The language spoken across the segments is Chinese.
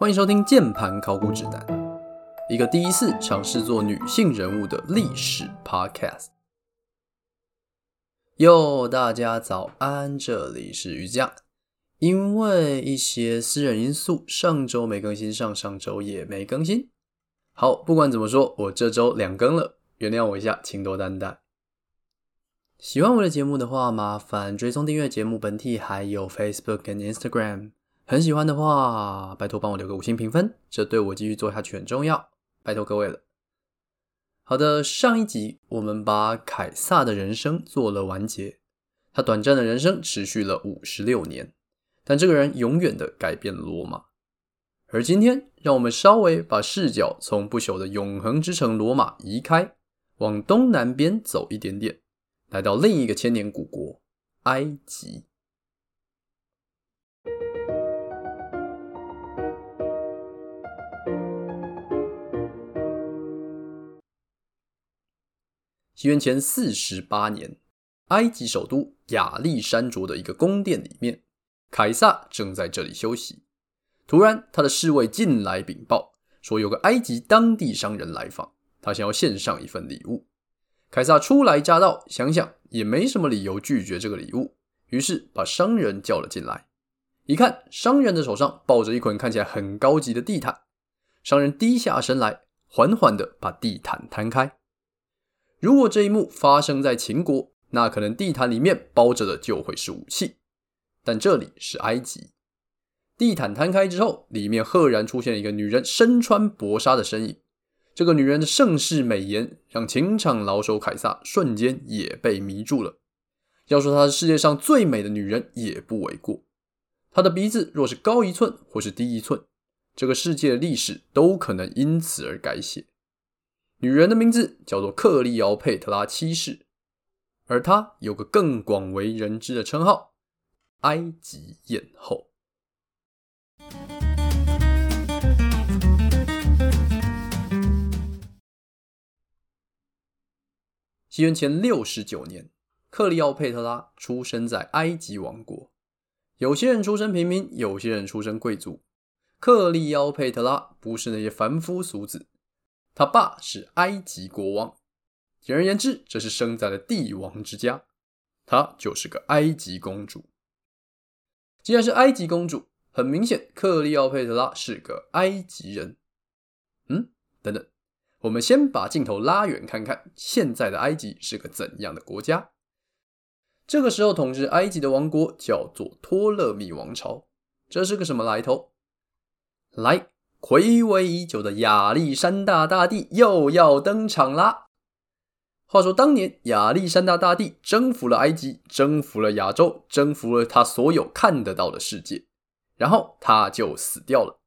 欢迎收听《键盘考古指南》，一个第一次尝试做女性人物的历史 Podcast。哟，大家早安，这里是瑜伽。因为一些私人因素，上周没更新，上上周也没更新。好，不管怎么说，我这周两更了，原谅我一下，请多担待。喜欢我的节目的话，麻烦追踪订阅节目本体，还有 Facebook 跟 Instagram。很喜欢的话，拜托帮我留个五星评分，这对我继续做下去很重要。拜托各位了。好的，上一集我们把凯撒的人生做了完结。他短暂的人生持续了五十六年，但这个人永远的改变了罗马。而今天，让我们稍微把视角从不朽的永恒之城罗马移开，往东南边走一点点，来到另一个千年古国——埃及。西元前四十八年，埃及首都亚历山卓的一个宫殿里面，凯撒正在这里休息。突然，他的侍卫进来禀报，说有个埃及当地商人来访，他想要献上一份礼物。凯撒初来乍到，想想也没什么理由拒绝这个礼物，于是把商人叫了进来。一看，商人的手上抱着一捆看起来很高级的地毯。商人低下身来，缓缓地把地毯摊开。如果这一幕发生在秦国，那可能地毯里面包着的就会是武器。但这里是埃及，地毯摊开之后，里面赫然出现一个女人身穿薄纱的身影。这个女人的盛世美颜，让情场老手凯撒瞬间也被迷住了。要说她是世界上最美的女人，也不为过。她的鼻子若是高一寸或是低一寸，这个世界的历史都可能因此而改写。女人的名字叫做克利奥佩特拉七世，而她有个更广为人知的称号——埃及艳后。西元前六十九年，克利奥佩特拉出生在埃及王国。有些人出身平民，有些人出身贵族。克利奥佩特拉不是那些凡夫俗子。他爸是埃及国王，简而言之，这是生在了帝王之家。她就是个埃及公主。既然是埃及公主，很明显，克利奥佩特拉是个埃及人。嗯，等等，我们先把镜头拉远看看，现在的埃及是个怎样的国家？这个时候统治埃及的王国叫做托勒密王朝。这是个什么来头？来。暌违已久的亚历山大大帝又要登场啦！话说当年亚历山大大帝征服了埃及，征服了亚洲，征服了他所有看得到的世界，然后他就死掉了。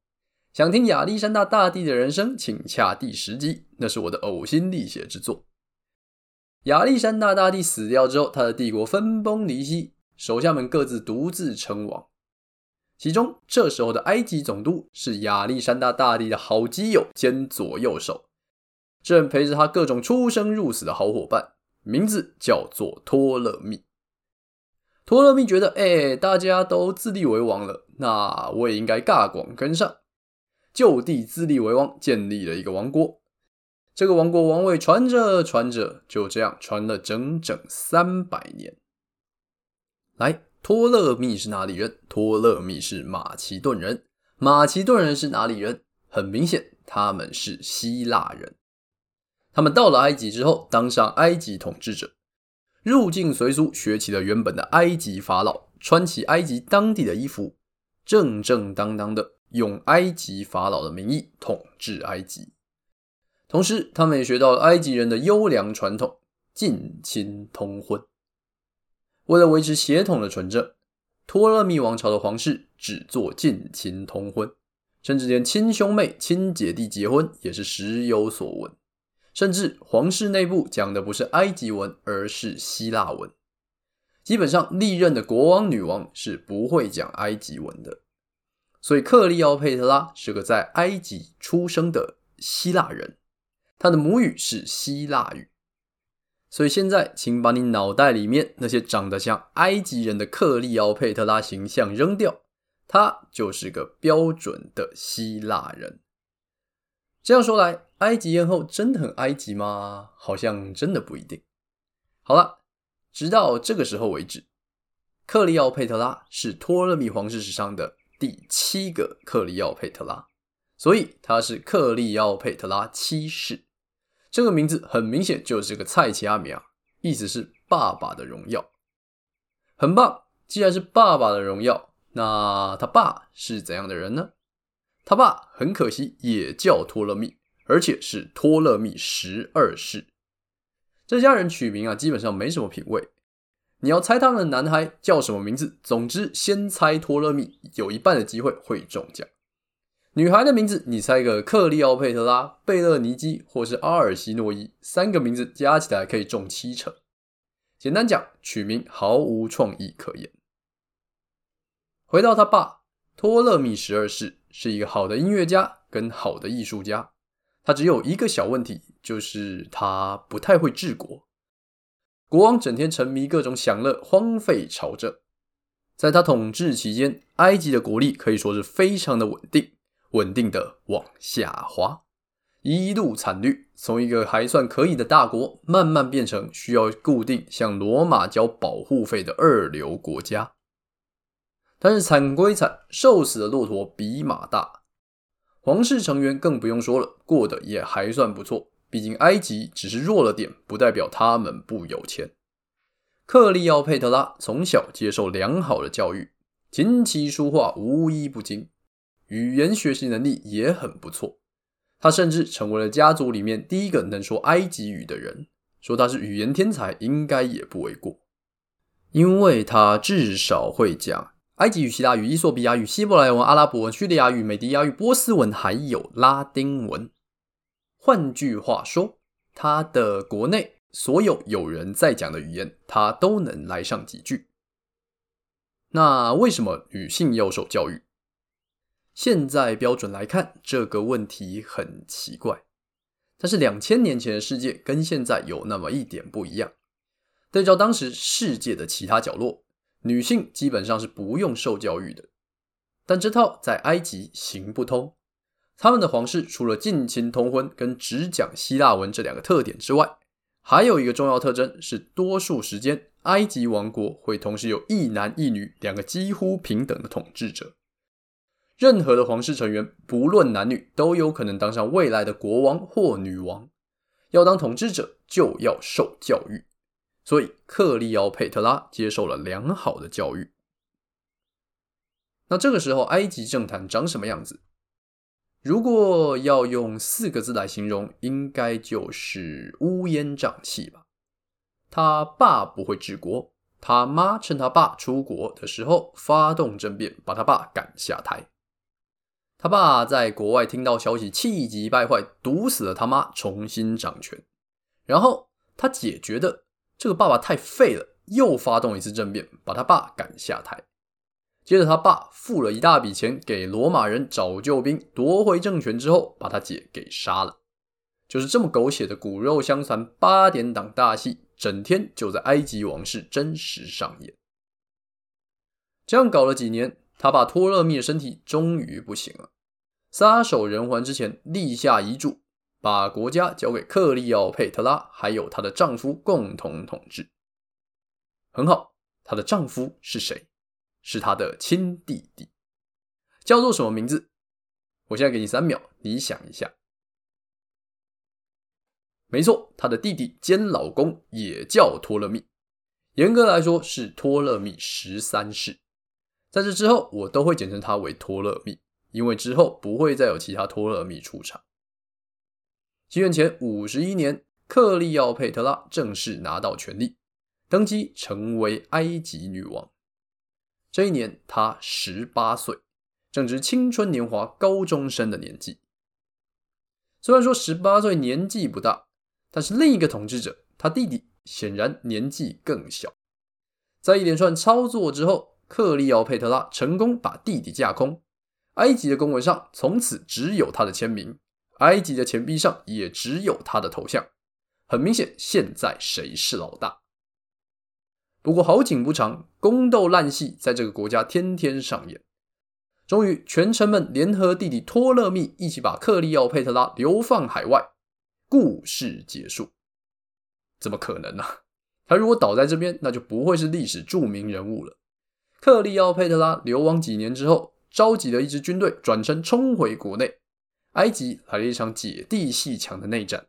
想听亚历山大大帝的人生，请洽第十集，那是我的呕心沥血之作。亚历山大大帝死掉之后，他的帝国分崩离析，手下们各自独自称王。其中，这时候的埃及总督是亚历山大大帝的好基友兼左右手，正陪着他各种出生入死的好伙伴，名字叫做托勒密。托勒密觉得，哎，大家都自立为王了，那我也应该尬广跟上，就地自立为王，建立了一个王国。这个王国王位传着传着，就这样传了整整三百年。来。托勒密是哪里人？托勒密是马其顿人。马其顿人是哪里人？很明显，他们是希腊人。他们到了埃及之后，当上埃及统治者，入境随俗，学起了原本的埃及法老，穿起埃及当地的衣服，正正当当的用埃及法老的名义统治埃及。同时，他们也学到了埃及人的优良传统——近亲通婚。为了维持血统的纯正，托勒密王朝的皇室只做近亲通婚，甚至连亲兄妹、亲姐弟结婚也是时有所闻。甚至皇室内部讲的不是埃及文，而是希腊文。基本上历任的国王、女王是不会讲埃及文的。所以克利奥佩特拉是个在埃及出生的希腊人，他的母语是希腊语。所以现在，请把你脑袋里面那些长得像埃及人的克利奥佩特拉形象扔掉，他就是个标准的希腊人。这样说来，埃及艳后真的很埃及吗？好像真的不一定。好了，直到这个时候为止，克利奥佩特拉是托勒密皇室史上的第七个克利奥佩特拉，所以他是克利奥佩特拉七世。这个名字很明显就是个菜奇阿米啊，意思是爸爸的荣耀。很棒，既然是爸爸的荣耀，那他爸是怎样的人呢？他爸很可惜也叫托勒密，而且是托勒密十二世。这家人取名啊，基本上没什么品味。你要猜他们的男孩叫什么名字，总之先猜托勒密，有一半的机会会中奖。女孩的名字，你猜个克利奥佩特拉、贝勒尼基或是阿尔西诺伊，三个名字加起来可以中七成。简单讲，取名毫无创意可言。回到他爸，托勒密十二世是一个好的音乐家跟好的艺术家，他只有一个小问题，就是他不太会治国。国王整天沉迷各种享乐，荒废朝政。在他统治期间，埃及的国力可以说是非常的稳定，稳定的往下滑。一路惨绿，从一个还算可以的大国，慢慢变成需要固定向罗马交保护费的二流国家。但是惨归惨，瘦死的骆驼比马大。皇室成员更不用说了，过得也还算不错。毕竟埃及只是弱了点，不代表他们不有钱。克利奥佩特拉从小接受良好的教育，琴棋书画无一不精，语言学习能力也很不错。他甚至成为了家族里面第一个能说埃及语的人，说他是语言天才，应该也不为过，因为他至少会讲埃及语、希腊语、伊索比亚语、希伯来文、阿拉伯文、叙利亚语、美迪亚语、波斯文，还有拉丁文。换句话说，他的国内所有有人在讲的语言，他都能来上几句。那为什么女性要受教育？现在标准来看，这个问题很奇怪。但是两千年前的世界跟现在有那么一点不一样。对照当时世界的其他角落，女性基本上是不用受教育的。但这套在埃及行不通。他们的皇室除了近亲通婚跟只讲希腊文这两个特点之外，还有一个重要特征是，多数时间埃及王国会同时有一男一女两个几乎平等的统治者。任何的皇室成员，不论男女，都有可能当上未来的国王或女王。要当统治者，就要受教育。所以，克利奥佩特拉接受了良好的教育。那这个时候，埃及政坛长什么样子？如果要用四个字来形容，应该就是乌烟瘴气吧。他爸不会治国，他妈趁他爸出国的时候发动政变，把他爸赶下台。他爸在国外听到消息，气急败坏，毒死了他妈，重新掌权。然后他姐觉得这个爸爸太废了，又发动一次政变，把他爸赶下台。接着他爸付了一大笔钱给罗马人找救兵，夺回政权之后，把他姐给杀了。就是这么狗血的骨肉相残八点档大戏，整天就在埃及王室真实上演。这样搞了几年。他爸托勒密的身体终于不行了，撒手人寰之前立下遗嘱，把国家交给克利奥佩特拉还有她的丈夫共同统治。很好，她的丈夫是谁？是她的亲弟弟，叫做什么名字？我现在给你三秒，你想一下。没错，她的弟弟兼老公也叫托勒密，严格来说是托勒密十三世。在这之后，我都会简称他为托勒密，因为之后不会再有其他托勒密出场。西元前五十一年，克利奥佩特拉正式拿到权力，登基成为埃及女王。这一年，她十八岁，正值青春年华、高中生的年纪。虽然说十八岁年纪不大，但是另一个统治者，他弟弟显然年纪更小。在一连串操作之后，克利奥佩特拉成功把弟弟架空，埃及的公文上从此只有他的签名，埃及的钱币上也只有他的头像。很明显，现在谁是老大？不过好景不长，宫斗烂戏在这个国家天天上演。终于，权臣们联合弟弟托勒密一起把克利奥佩特拉流放海外，故事结束。怎么可能呢、他如果倒在这边，那就不会是历史著名人物了。克利奥佩特拉流亡几年之后，召集了一支军队，转身冲回国内。埃及来了一场姐弟鬩墙的内战。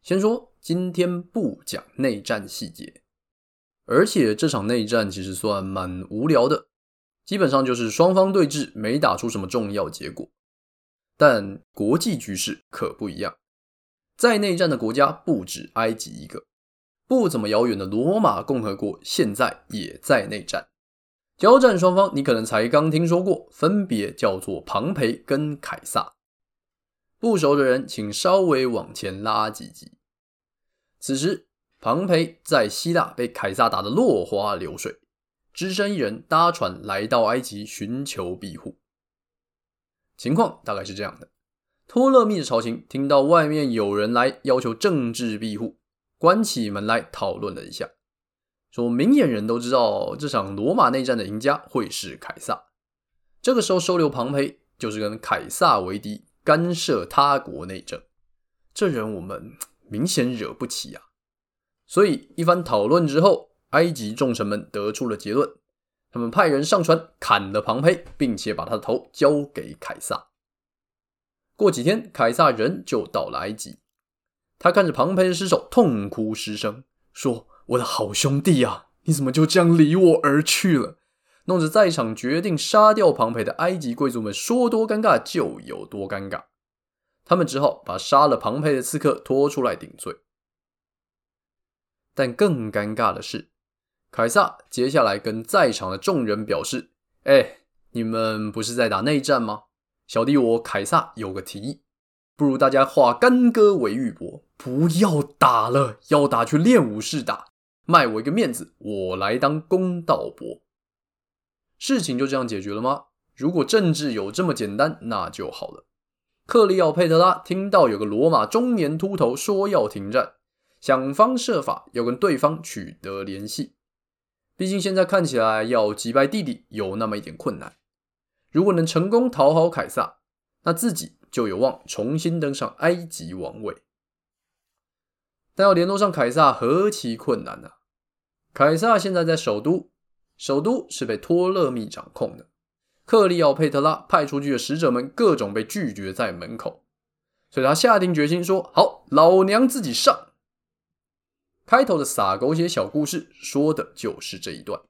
先说今天不讲内战细节，而且这场内战其实算蛮无聊的。基本上就是双方对峙，没打出什么重要结果。但国际局势可不一样，在内战的国家不止埃及一个，不怎么遥远的罗马共和国现在也在内战。交战双方你可能才刚听说过，分别叫做庞培跟凯撒。不熟的人请稍微往前拉几集。此时，庞培在希腊被凯撒打得落花流水。只身一人搭船来到埃及寻求庇护。情况大概是这样的：托勒密的朝廷听到外面有人来要求政治庇护，关起门来讨论了一下，说明眼人都知道这场罗马内战的赢家会是凯撒。这个时候收留庞培就是跟凯撒为敌，干涉他国内政。这人我们明显惹不起啊！所以一番讨论之后。埃及众臣们得出了结论，他们派人上船砍了庞培，并且把他的头交给凯撒。过几天，凯撒人就到了埃及，他看着庞培的尸首，痛哭失声，说：“我的好兄弟啊，你怎么就这样离我而去了？”弄得在场决定杀掉庞培的埃及贵族们说多尴尬就有多尴尬，他们只好把杀了庞培的刺客拖出来顶罪。但更尴尬的是。凯撒接下来跟在场的众人表示：“哎，你们不是在打内战吗？小弟我凯撒有个提议，不如大家化干戈为玉帛，不要打了，要打去练武士打，卖我一个面子，我来当公道伯。事情就这样解决了吗？如果政治有这么简单，那就好了。”克利奥佩特拉听到有个罗马中年秃头说要停战，想方设法要跟对方取得联系。毕竟现在看起来要击败弟弟有那么一点困难。如果能成功讨好凯撒，那自己就有望重新登上埃及王位。但要联络上凯撒何其困难啊！凯撒现在在首都，首都是被托勒密掌控的。克利奥佩特拉派出去的使者们各种被拒绝在门口，所以他下定决心说：“好，老娘自己上。”开头的撒狗血小故事说的就是这一段，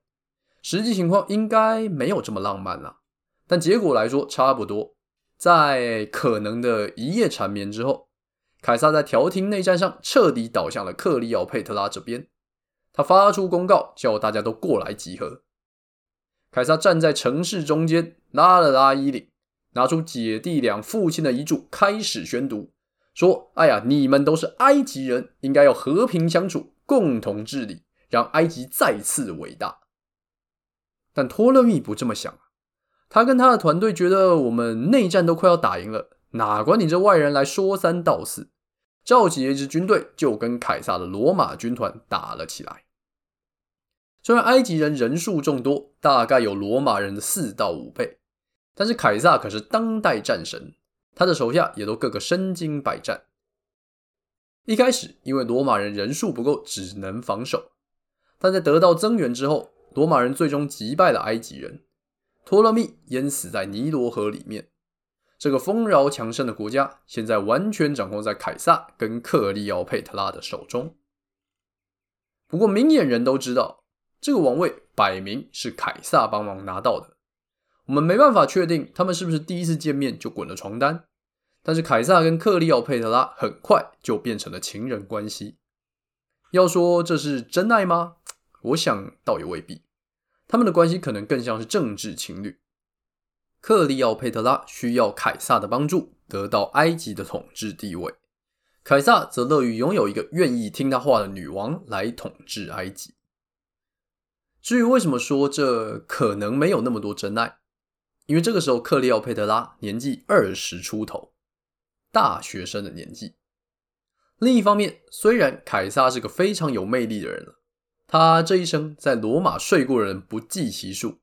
实际情况应该没有这么浪漫啦，但结果来说差不多。在可能的一夜缠绵之后，凯撒在调停内战上彻底倒向了克利奥佩特拉这边，他发出公告叫大家都过来集合。凯撒站在城市中间，拉了拉衣领，拿出姐弟俩父亲的遗嘱，开始宣读。说：“哎呀，你们都是埃及人，应该要和平相处，共同治理，让埃及再次伟大。”但托勒密不这么想，他跟他的团队觉得我们内战都快要打赢了，哪管你这外人来说三道四，召集一支军队就跟凯撒的罗马军团打了起来。虽然埃及人人数众多，大概有罗马人的四到五倍，但是凯撒可是当代战神。他的手下也都个个身经百战。一开始，因为罗马人人数不够，只能防守。但在得到增援之后，罗马人最终击败了埃及人，托勒密淹死在尼罗河里面。这个丰饶强盛的国家，现在完全掌控在凯撒跟克利奥佩特拉的手中。不过，明眼人都知道，这个王位摆明是凯撒帮忙拿到的。我们没办法确定他们是不是第一次见面就滚了床单。但是凯撒跟克利奥佩特拉很快就变成了情人关系。要说这是真爱吗？我想倒也未必。他们的关系可能更像是政治情侣。克利奥佩特拉需要凯撒的帮助，得到埃及的统治地位；凯撒则乐于拥有一个愿意听他话的女王来统治埃及。至于为什么说这可能没有那么多真爱，因为这个时候克利奥佩特拉年纪二十出头。大学生的年纪，另一方面，虽然凯撒是个非常有魅力的人了，他这一生在罗马睡过的人不计其数，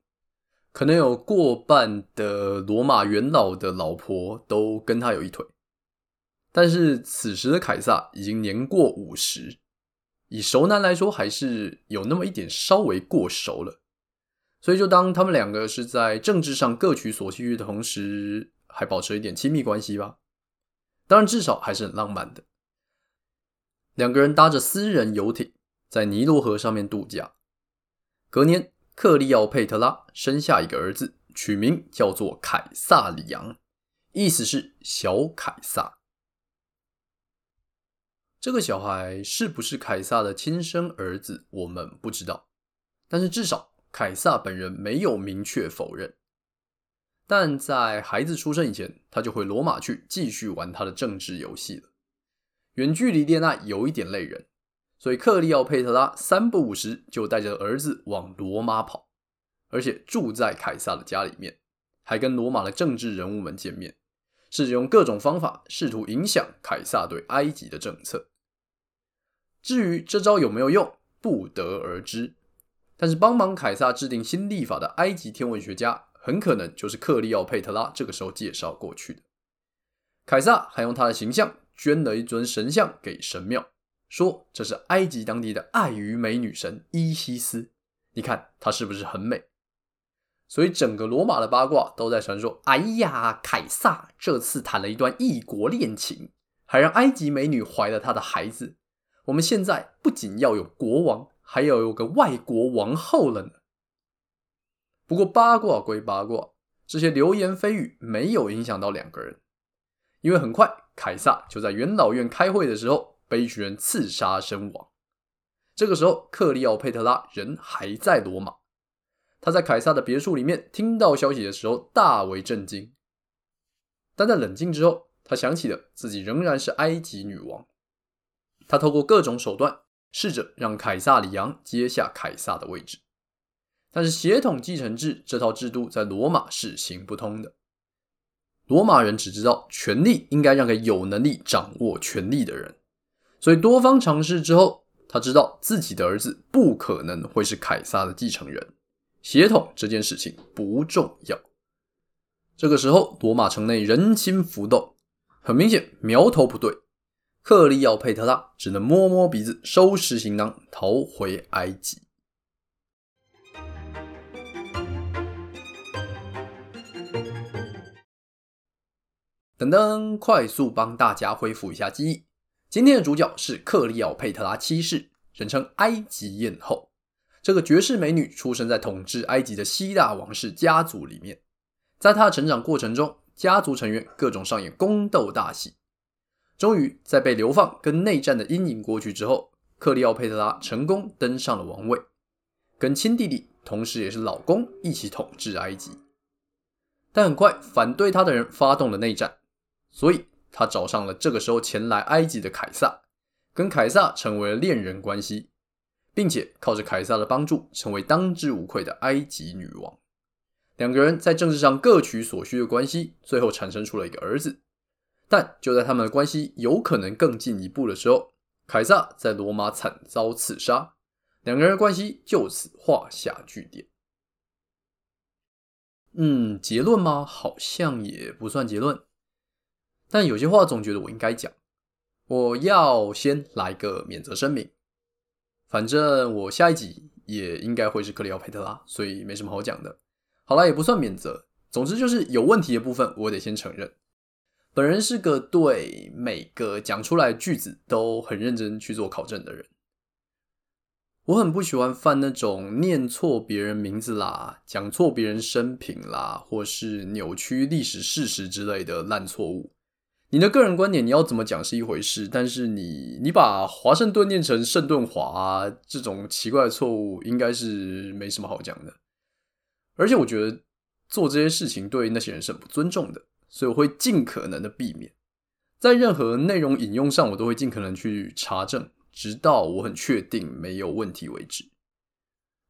可能有过半的罗马元老的老婆都跟他有一腿。但是此时的凯撒已经年过五十，以熟男来说，还是有那么一点稍微过熟了。所以就当他们两个是在政治上各取所需的同时，还保持一点亲密关系吧。当然，至少还是很浪漫的。两个人搭着私人游艇在尼罗河上面度假。隔年，克利奥佩特拉生下一个儿子，取名叫做凯撒里昂，意思是小凯撒。这个小孩是不是凯撒的亲生儿子，我们不知道。但是至少凯撒本人没有明确否认。但在孩子出生以前，他就回罗马去继续玩他的政治游戏了。远距离恋爱有一点累人，所以克利奥佩特拉三不五时就带着儿子往罗马跑，而且住在凯撒的家里面，还跟罗马的政治人物们见面，试着用各种方法试图影响凯撒对埃及的政策。至于这招有没有用，不得而知。但是帮忙凯撒制定新历法的埃及天文学家，很可能就是克利奥佩特拉这个时候介绍过去的。凯撒还用他的形象。捐了一尊神像给神庙，说这是埃及当地的爱与美女神伊西斯。你看她是不是很美？所以整个罗马的八卦都在传说：哎呀，凯撒这次谈了一段异国恋情，还让埃及美女怀了他的孩子。我们现在不仅要有国王，还要有个外国王后了呢。不过八卦归八卦，这些流言蜚语没有影响到两个人，因为很快。凯撒就在元老院开会的时候被一群人刺杀身亡。这个时候，克利奥佩特拉人还在罗马。他在凯撒的别墅里面听到消息的时候，大为震惊。但在冷静之后，他想起了自己仍然是埃及女王。他透过各种手段，试着让凯撒里昂接下凯撒的位置。但是血统继承制这套制度在罗马是行不通的。罗马人只知道权力应该让给有能力掌握权力的人，所以多方尝试之后，他知道自己的儿子不可能会是凯撒的继承人，血统这件事情不重要。这个时候，罗马城内人心浮动，很明显苗头不对，克利奥佩特拉只能摸摸鼻子，收拾行囊，逃回埃及。等等，快速帮大家恢复一下记忆。今天的主角是克利奥佩特拉七世，人称埃及艳后。这个绝世美女出生在统治埃及的希腊王室家族里面。在她的成长过程中，家族成员各种上演宫斗大戏。终于，在被流放跟内战的阴影过去之后，克利奥佩特拉成功登上了王位，跟亲弟弟，同时也是老公一起统治埃及。但很快，反对他的人发动了内战。所以，他找上了这个时候前来埃及的凯撒，跟凯撒成为了恋人关系，并且靠着凯撒的帮助，成为当之无愧的埃及女王。两个人在政治上各取所需的关系，最后产生出了一个儿子。但就在他们的关系有可能更进一步的时候，凯撒在罗马惨遭刺杀，两个人的关系就此画下句点。嗯，结论吗？好像也不算结论。但有些话总觉得我应该讲，我要先来个免责声明。反正我下一集也应该会是克里奥佩特拉，所以没什么好讲的。好啦，也不算免责，总之就是有问题的部分，我得先承认。本人是个对每个讲出来句子都很认真去做考证的人。我很不喜欢犯那种念错别人名字啦、讲错别人生平啦，或是扭曲历史事实之类的烂错误。你的个人观点你要怎么讲是一回事，但是你你把华盛顿念成圣顿华，这种奇怪的错误应该是没什么好讲的。而且我觉得做这些事情对那些人是很不尊重的，所以我会尽可能的避免。在任何内容引用上，我都会尽可能去查证，直到我很确定没有问题为止。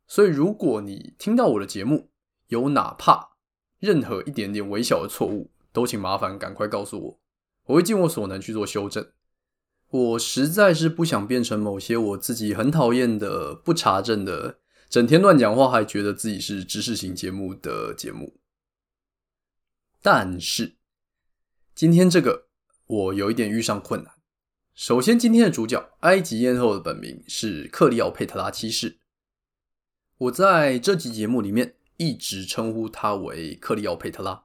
所以如果你听到我的节目有哪怕任何一点点微小的错误，都请麻烦赶快告诉我。我会尽我所能去做修正，我实在是不想变成某些我自己很讨厌的、不查证的、整天乱讲话还觉得自己是知识型节目的节目。但是今天这个我有一点遇上困难。首先，今天的主角埃及艳后的本名是克利奥佩特拉七世。我在这集节目里面一直称呼她为克利奥佩特拉，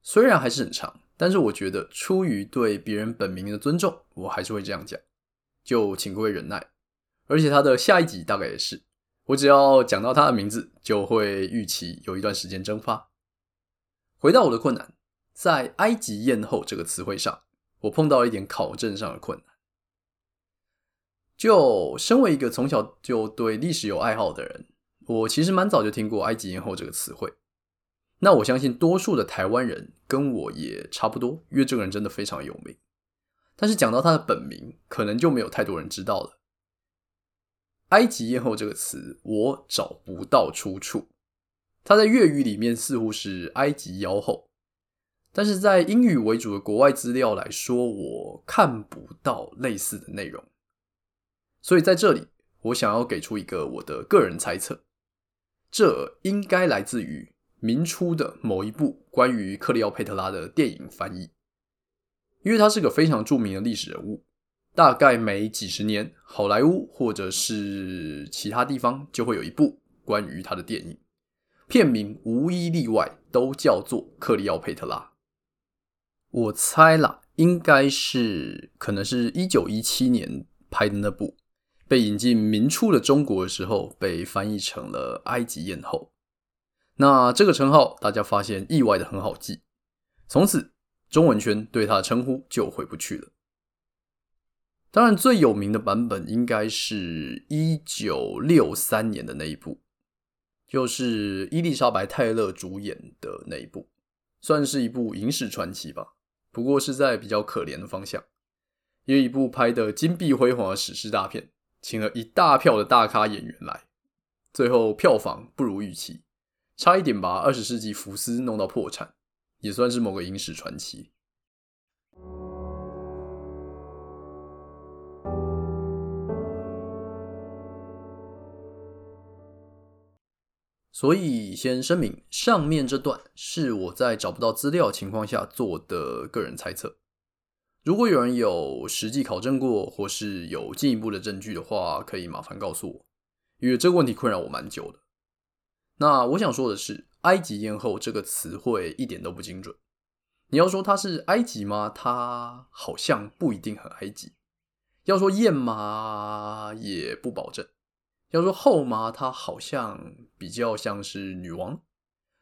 虽然还是很长。但是我觉得，出于对别人本名的尊重，我还是会这样讲，就请各位忍耐。而且他的下一集大概也是，我只要讲到他的名字，就会预期有一段时间蒸发。回到我的困难，在“埃及艳后”这个词汇上，我碰到一点考证上的困难。就身为一个从小就对历史有爱好的人，我其实蛮早就听过“埃及艳后”这个词汇。那我相信多数的台湾人跟我也差不多，因为这个人真的非常有名。但是讲到他的本名，可能就没有太多人知道了。埃及艳后这个词，我找不到出处。它在粤语里面似乎是埃及妖后，但是在英语为主的国外资料来说，我看不到类似的内容。所以在这里，我想要给出一个我的个人猜测，这应该来自于。明初的某一部关于克利奥佩特拉的电影翻译，因为他是个非常著名的历史人物，大概每几十年，好莱坞或者是其他地方就会有一部关于他的电影，片名无一例外都叫做克利奥佩特拉。我猜啦，应该是可能是一九一七年拍的那部，被引进明初的中国的时候，被翻译成了埃及艳后。那这个称号，大家发现意外的很好记，从此中文圈对他的称呼就回不去了。当然，最有名的版本应该是一九六三年的那一部，就是伊丽莎白泰勒主演的那一部，算是一部影史传奇吧。不过是在比较可怜的方向，因为一部拍的金碧辉煌的史诗大片，请了一大票的大咖演员来，最后票房不如预期。差一点把二十世纪福斯弄到破产，也算是某个影史传奇。所以先声明，上面这段是我在找不到资料情况下做的个人猜测。如果有人有实际考证过，或是有进一步的证据的话，可以麻烦告诉我，因为这个问题困扰我蛮久的。那我想说的是，“埃及艳后”这个词汇一点都不精准。你要说它是埃及吗？它好像不一定很埃及。要说艳吗？也不保证。要说后吗？它好像比较像是女王。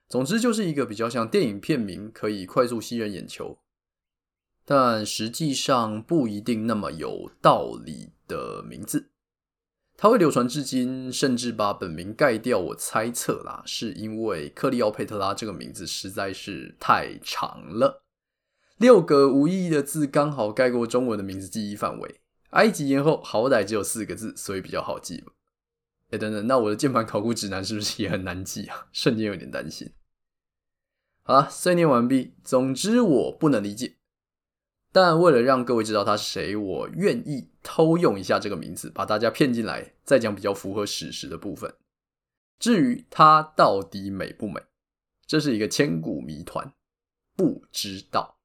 总之，就是一个比较像电影片名，可以快速吸人眼球，但实际上不一定那么有道理的名字。它会流传至今，甚至把本名盖掉。我猜测啦，是因为克利奥佩特拉这个名字实在是太长了，六个无意义的字刚好盖过中文的名字记忆范围。埃及艳后好歹只有四个字，所以比较好记吧。哎，等等，那我的键盘考古指南是不是也很难记啊？瞬间有点担心。好了，碎念完毕。总之，我不能理解。但为了让各位知道他是谁，我愿意偷用一下这个名字，把大家骗进来，再讲比较符合史实的部分。至于他到底美不美，这是一个千古谜团，不知道。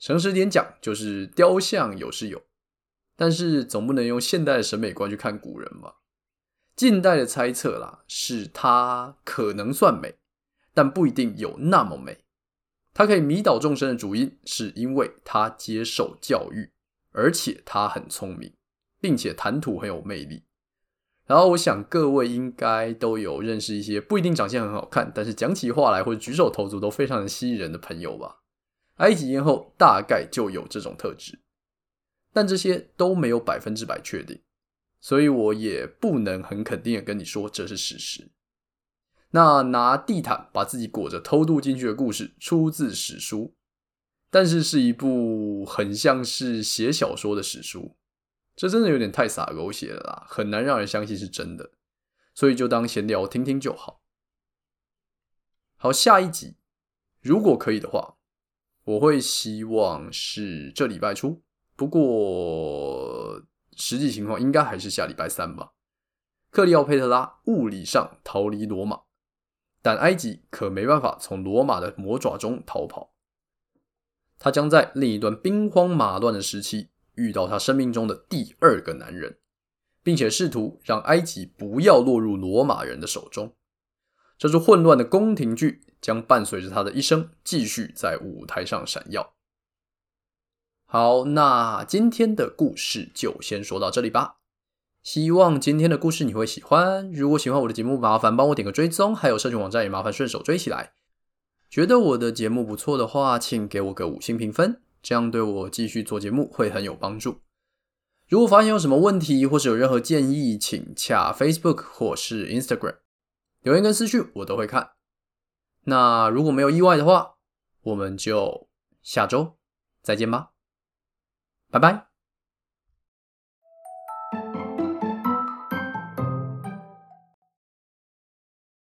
诚实点讲，就是雕像有是有，但是总不能用现代的审美观去看古人吧？近代的猜测啦，是他可能算美，但不一定有那么美。他可以迷倒众生的主因，是因为他接受教育，而且他很聪明，并且谈吐很有魅力。然后，我想各位应该都有认识一些不一定长相很好看，但是讲起话来或者举手投足都非常的吸引人的朋友吧。埃及艳后大概就有这种特质，但这些都没有百分之百确定，所以我也不能很肯定的跟你说这是事实。那拿地毯把自己裹着偷渡进去的故事出自史书，但是是一部很像是写小说的史书，这真的有点太洒狗血了啦，很难让人相信是真的，所以就当闲聊听听就好。好，下一集如果可以的话，我会希望是这礼拜出不过实际情况应该还是下礼拜三吧。克利奥佩特拉物理上逃离罗马，但埃及可没办法从罗马的魔爪中逃跑。他将在另一段兵荒马乱的时期遇到他生命中的第二个男人，并且试图让埃及不要落入罗马人的手中。这出混乱的宫廷剧将伴随着他的一生继续在舞台上闪耀。好，那今天的故事就先说到这里吧。希望今天的故事你会喜欢。如果喜欢我的节目，麻烦帮我点个追踪，还有社群网站也麻烦顺手追起来。觉得我的节目不错的话，请给我个五星评分，这样对我继续做节目会很有帮助。如果发现有什么问题，或是有任何建议，请洽 Facebook 或是 Instagram 留言跟私讯，我都会看。那如果没有意外的话，我们就下周再见吧，拜拜。